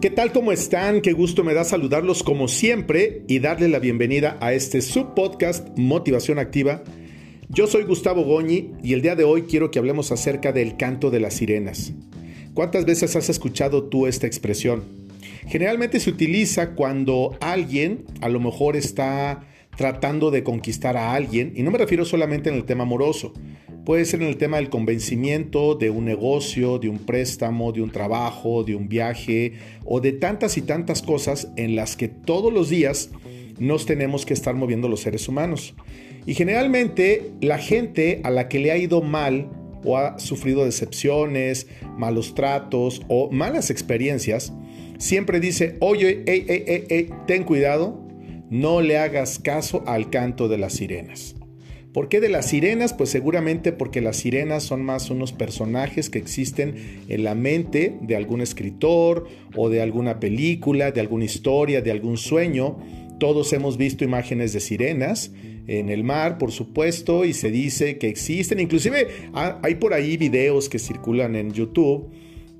¿Qué tal? ¿Cómo están? Qué gusto me da saludarlos como siempre y darle la bienvenida a este subpodcast Motivación Activa. Yo soy Gustavo Goñi y el día de hoy quiero que hablemos acerca del canto de las sirenas. ¿Cuántas veces has escuchado tú esta expresión? Generalmente se utiliza cuando alguien a lo mejor está tratando de conquistar a alguien, y no me refiero solamente en el tema amoroso, Puede ser en el tema del convencimiento de un negocio, de un préstamo, de un trabajo, de un viaje o de tantas y tantas cosas en las que todos los días nos tenemos que estar moviendo los seres humanos. Y generalmente la gente a la que le ha ido mal o ha sufrido decepciones, malos tratos o malas experiencias, siempre dice, oye, ten cuidado, no le hagas caso al canto de las sirenas. ¿Por qué de las sirenas? Pues seguramente porque las sirenas son más unos personajes que existen en la mente de algún escritor o de alguna película, de alguna historia, de algún sueño. Todos hemos visto imágenes de sirenas en el mar, por supuesto, y se dice que existen. Inclusive hay por ahí videos que circulan en YouTube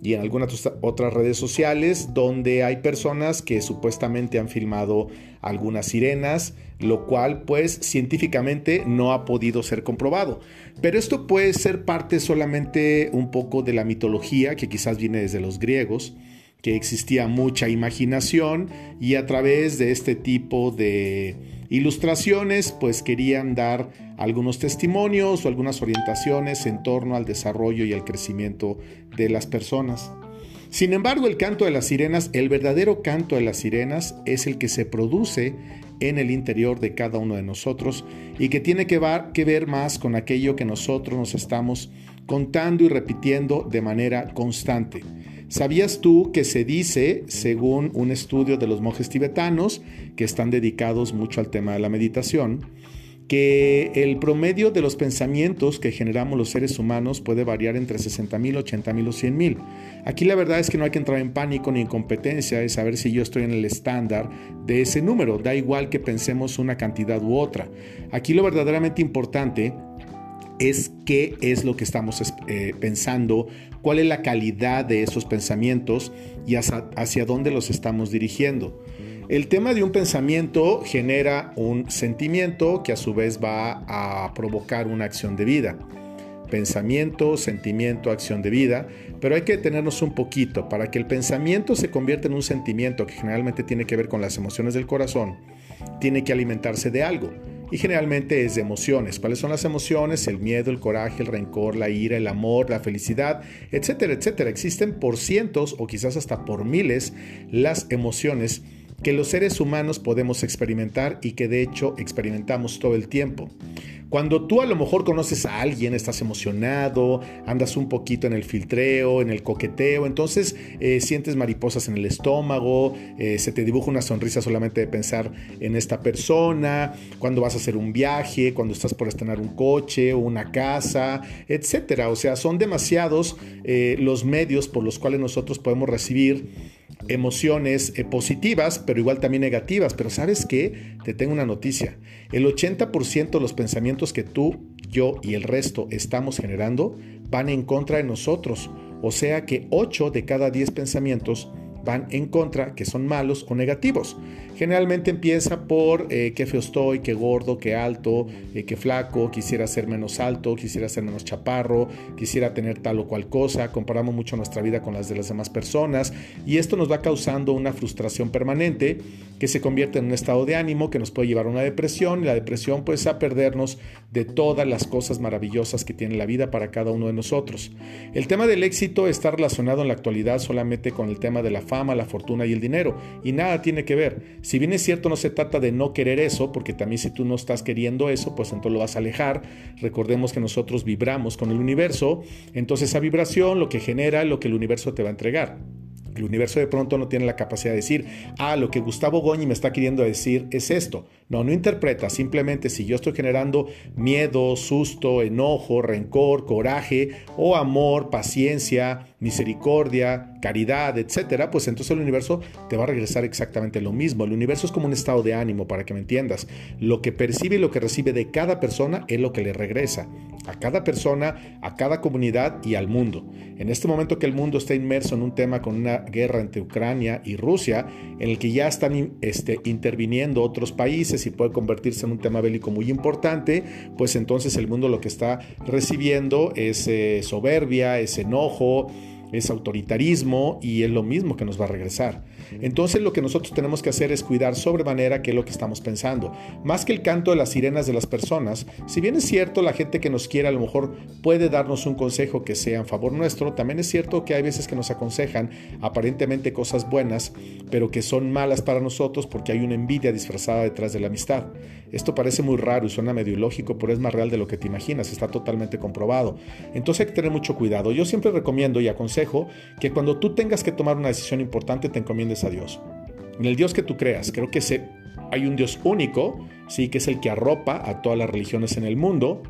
y en algunas otras redes sociales donde hay personas que supuestamente han filmado algunas sirenas, lo cual pues científicamente no ha podido ser comprobado. Pero esto puede ser parte solamente un poco de la mitología que quizás viene desde los griegos que existía mucha imaginación y a través de este tipo de ilustraciones pues querían dar algunos testimonios o algunas orientaciones en torno al desarrollo y al crecimiento de las personas. Sin embargo, el canto de las sirenas, el verdadero canto de las sirenas es el que se produce en el interior de cada uno de nosotros y que tiene que, que ver más con aquello que nosotros nos estamos contando y repitiendo de manera constante. ¿Sabías tú que se dice, según un estudio de los monjes tibetanos, que están dedicados mucho al tema de la meditación, que el promedio de los pensamientos que generamos los seres humanos puede variar entre 60.000, 80.000 o 100.000. Aquí la verdad es que no hay que entrar en pánico ni en competencia, es saber si yo estoy en el estándar de ese número, da igual que pensemos una cantidad u otra. Aquí lo verdaderamente importante es qué es lo que estamos eh, pensando, cuál es la calidad de esos pensamientos y hacia, dónde los estamos dirigiendo. El tema de un pensamiento genera un sentimiento que a su vez va a provocar una acción de vida. Pensamiento, sentimiento, acción de vida, pero hay que detenernos un poquito para que el pensamiento se convierta en un sentimiento que generalmente tiene que ver con las emociones del corazón, tiene que alimentarse de algo y generalmente es de emociones. ¿Cuáles son las emociones? El miedo, el coraje, el rencor, la ira, el amor, la felicidad, etcétera, etcétera. Existen por cientos o quizás hasta por miles las emociones que los seres humanos podemos experimentar y que de hecho experimentamos todo el tiempo. Cuando tú a lo mejor conoces a alguien, estás emocionado, andas un poquito en el filtreo, en el coqueteo, entonces eh, sientes mariposas en el estómago, eh, se te dibuja una sonrisa solamente de pensar en esta persona, cuando vas a hacer un viaje, cuando estás por estrenar un coche o una casa, etcétera. O sea, son demasiados eh, los medios por los cuales nosotros podemos recibir emociones eh, positivas, pero igual también negativas. Pero sabes qué? Te tengo una noticia. El 80% de los pensamientos que tú, yo y el resto estamos generando van en contra de nosotros. O sea que 8 de cada 10 pensamientos van en contra, que son malos o negativos. Generalmente empieza por eh, qué feo estoy, qué gordo, qué alto, eh, qué flaco, quisiera ser menos alto, quisiera ser menos chaparro, quisiera tener tal o cual cosa. Comparamos mucho nuestra vida con las de las demás personas y esto nos va causando una frustración permanente que se convierte en un estado de ánimo que nos puede llevar a una depresión y la depresión pues a perdernos de todas las cosas maravillosas que tiene la vida para cada uno de nosotros. El tema del éxito está relacionado en la actualidad solamente con el tema de la fama, la fortuna y el dinero y nada tiene que ver. Si bien es cierto, no se trata de no querer eso, porque también si tú no estás queriendo eso, pues entonces lo vas a alejar. Recordemos que nosotros vibramos con el universo, entonces esa vibración lo que genera lo que el universo te va a entregar. El universo de pronto no tiene la capacidad de decir, ah, lo que Gustavo Goñi me está queriendo decir es esto. No, no interpreta, simplemente si yo estoy generando miedo, susto, enojo, rencor, coraje o amor, paciencia, misericordia, caridad, etcétera, pues entonces el universo te va a regresar exactamente lo mismo. El universo es como un estado de ánimo, para que me entiendas. Lo que percibe y lo que recibe de cada persona es lo que le regresa. A cada persona, a cada comunidad y al mundo. En este momento que el mundo está inmerso en un tema con una guerra entre Ucrania y Rusia, en el que ya están este, interviniendo otros países y puede convertirse en un tema bélico muy importante, pues entonces el mundo lo que está recibiendo es eh, soberbia, es enojo, es autoritarismo y es lo mismo que nos va a regresar. Entonces lo que nosotros tenemos que hacer es cuidar sobremanera qué es lo que estamos pensando. Más que el canto de las sirenas de las personas, si bien es cierto la gente que nos quiere a lo mejor puede darnos un consejo que sea en favor nuestro, también es cierto que hay veces que nos aconsejan aparentemente cosas buenas, pero que son malas para nosotros porque hay una envidia disfrazada detrás de la amistad. Esto parece muy raro y suena medio ilógico, pero es más real de lo que te imaginas, está totalmente comprobado. Entonces hay que tener mucho cuidado. Yo siempre recomiendo y aconsejo que cuando tú tengas que tomar una decisión importante te a Dios. En el Dios que tú creas, creo que hay un Dios único, sí, que es el que arropa a todas las religiones en el mundo,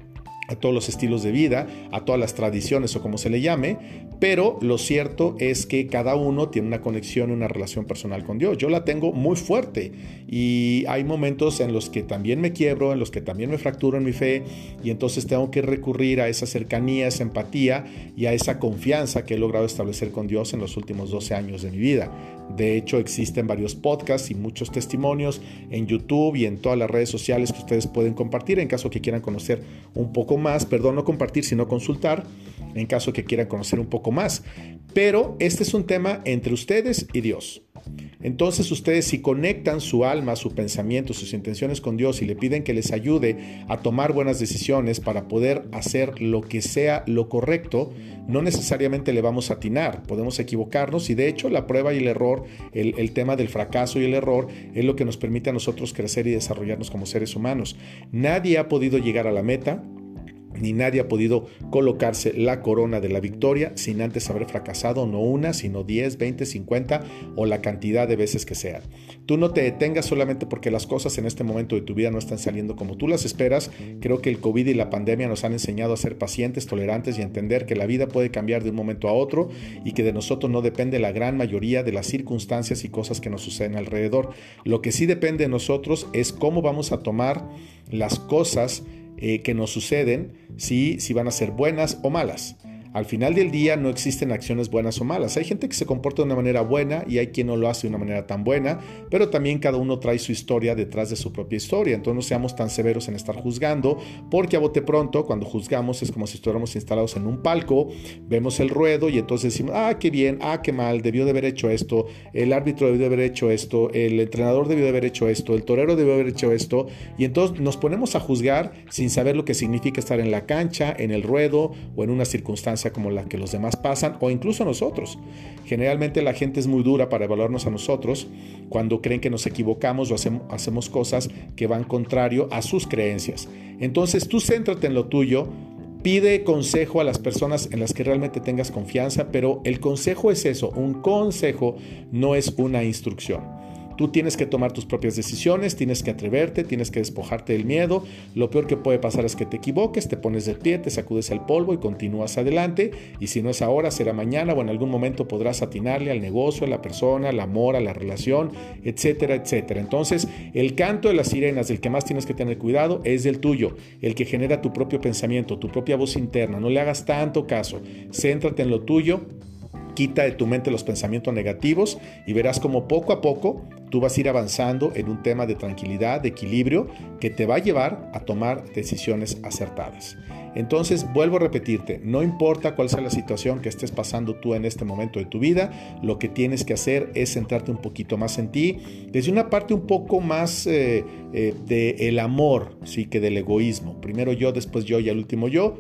a todos los estilos de vida, a todas las tradiciones o como se le llame, pero lo cierto es que cada uno tiene una conexión, una relación personal con Dios. Yo la tengo muy fuerte y hay momentos en los que también me quiebro, en los que también me fracturo en mi fe y entonces tengo que recurrir a esa cercanía, esa empatía y a esa confianza que he logrado establecer con Dios en los últimos 12 años de mi vida. De hecho, existen varios podcasts y muchos testimonios en YouTube y en todas las redes sociales que ustedes pueden compartir en caso que quieran conocer un poco más, perdón, no compartir, sino consultar, en caso que quieran conocer un poco más. Pero este es un tema entre ustedes y Dios. Entonces ustedes si conectan su alma, su pensamiento, sus intenciones con Dios y le piden que les ayude a tomar buenas decisiones para poder hacer lo que sea lo correcto, no necesariamente le vamos a atinar, podemos equivocarnos y de hecho la prueba y el error, el, el tema del fracaso y el error es lo que nos permite a nosotros crecer y desarrollarnos como seres humanos. Nadie ha podido llegar a la meta, ni nadie ha podido colocarse la corona de la victoria sin antes haber fracasado no una, sino 10, 20, 50 o la cantidad de veces que sean. Tú no te detengas solamente porque las cosas en este momento de tu vida no están saliendo como tú las esperas. Creo que el COVID y la pandemia nos han enseñado a ser pacientes, tolerantes y entender que la vida puede cambiar de un momento a otro y que de nosotros no depende la gran mayoría de las circunstancias y cosas que nos suceden alrededor. Lo que sí depende de nosotros es cómo vamos a tomar las cosas eh, que nos suceden, si, si van a ser buenas o malas. Al final del día no existen acciones buenas o malas. Hay gente que se comporta de una manera buena y hay quien no lo hace de una manera tan buena, pero también cada uno trae su historia detrás de su propia historia. Entonces no seamos tan severos en estar juzgando, porque a bote pronto, cuando juzgamos es como si estuviéramos instalados en un palco, vemos el ruedo y entonces decimos, ah, qué bien, ah, qué mal, debió de haber hecho esto, el árbitro debió de haber hecho esto, el entrenador debió de haber hecho esto, el torero debió haber hecho esto, y entonces nos ponemos a juzgar sin saber lo que significa estar en la cancha, en el ruedo o en una circunstancia como la que los demás pasan o incluso nosotros. Generalmente la gente es muy dura para evaluarnos a nosotros cuando creen que nos equivocamos o hacemos, cosas que van contrario a sus creencias. Entonces tú céntrate en lo tuyo, pide consejo a las personas en las que realmente tengas confianza, pero el consejo es eso, un consejo no es una instrucción. Tú tienes que tomar tus propias decisiones, tienes que atreverte, tienes que despojarte del miedo. Lo peor que puede pasar es que te equivoques, te pones de pie, te sacudes el polvo y continúas adelante. Y si no es ahora, será mañana o en algún momento podrás atinarle al negocio, a la persona, al amor, a la relación, etcétera, etcétera. Entonces, el canto de las sirenas del que más tienes que tener cuidado es del tuyo, el que genera tu propio pensamiento, tu propia voz interna. No le hagas tanto caso. Céntrate en lo tuyo Quita de tu mente los pensamientos negativos y verás como poco a poco tú vas a ir avanzando en un tema de tranquilidad, de equilibrio, que te va a llevar a tomar decisiones acertadas. Entonces, vuelvo a repetirte, no importa cuál sea la situación que estés pasando tú en este momento de tu vida, lo que tienes que hacer es centrarte un poquito más en ti, desde una parte un poco más eh, eh, del amor, sí, que del egoísmo. Primero yo, después yo y al último yo.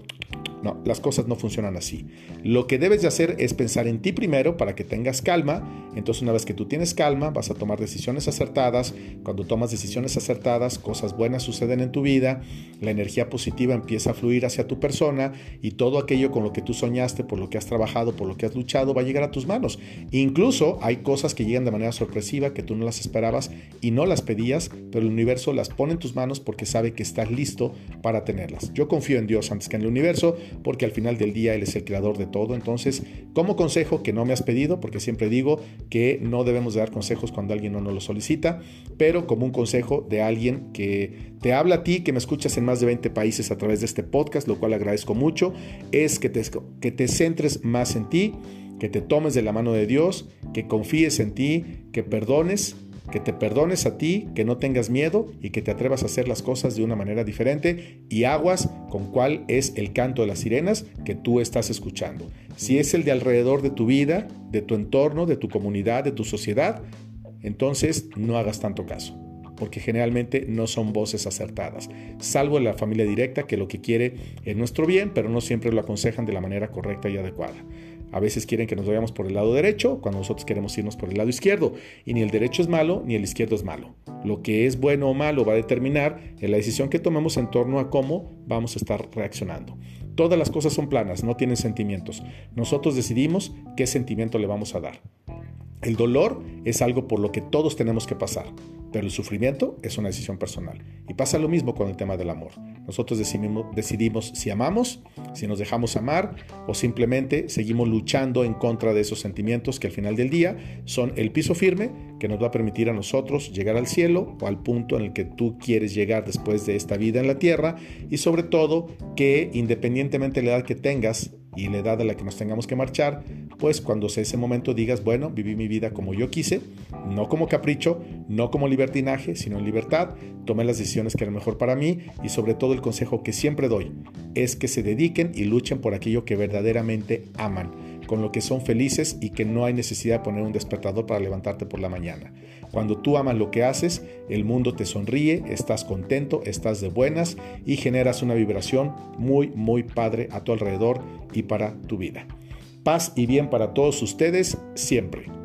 No, las cosas no funcionan así. Lo que debes de hacer es pensar en ti primero para que tengas calma. Entonces una vez que tú tienes calma, vas a tomar decisiones acertadas. Cuando tomas decisiones acertadas, cosas buenas suceden en tu vida. La energía positiva empieza a fluir hacia tu persona y todo aquello con lo que tú soñaste, por lo que has trabajado, por lo que has luchado, va a llegar a tus manos. Incluso hay cosas que llegan de manera sorpresiva que tú no las esperabas y no las pedías, pero el universo las pone en tus manos porque sabe que estás listo para tenerlas. Yo confío en Dios antes que en el universo porque al final del día Él es el creador de todo. Entonces, como consejo que no me has pedido, porque siempre digo que no debemos dar consejos cuando alguien no nos lo solicita, pero como un consejo de alguien que te habla a ti, que me escuchas en más de 20 países a través de este podcast, lo cual agradezco mucho, es que te, que te centres más en ti, que te tomes de la mano de Dios, que confíes en ti, que perdones que te perdones a ti, que no tengas miedo y que te atrevas a hacer las cosas de una manera diferente y aguas con cuál es el canto de las sirenas que tú estás escuchando. Si es el de alrededor de tu vida, de tu entorno, de tu comunidad, de tu sociedad, entonces no hagas tanto caso porque generalmente no son voces acertadas, salvo en la familia directa que lo que quiere es nuestro bien, pero no siempre lo aconsejan de la manera correcta y adecuada. A veces quieren que nos vayamos por el lado derecho cuando nosotros queremos irnos por el lado izquierdo. Y ni el derecho es malo ni el izquierdo es malo. Lo que es bueno o malo va a determinar en la decisión que tomemos en torno a cómo vamos a estar reaccionando. Todas las cosas son planas, no tienen sentimientos. Nosotros decidimos qué sentimiento le vamos a dar. El dolor es algo por lo que todos tenemos que pasar, pero el sufrimiento es una decisión personal. Y pasa lo mismo con el tema del amor. Nosotros decidimos, si amamos, si nos dejamos amar o simplemente seguimos luchando en contra de esos sentimientos que al final del día son el piso firme que nos va a permitir a nosotros llegar al cielo o al punto en el que tú quieres llegar después de esta vida en la tierra y sobre todo que independientemente de la edad que tengas, y la edad a la que nos tengamos que marchar, pues cuando sea ese momento digas, bueno, viví mi vida como yo quise, no como capricho, no como libertinaje, sino en libertad, tomé las decisiones que eran mejor para mí y sobre todo el consejo que siempre doy es que se dediquen y luchen por aquello que verdaderamente aman con lo que son felices y que no hay necesidad de poner un despertador para levantarte por la mañana. Cuando tú amas lo que haces, el mundo te sonríe, estás contento, estás de buenas y generas una vibración muy, muy padre a tu alrededor y para tu vida. Paz y bien para todos ustedes siempre.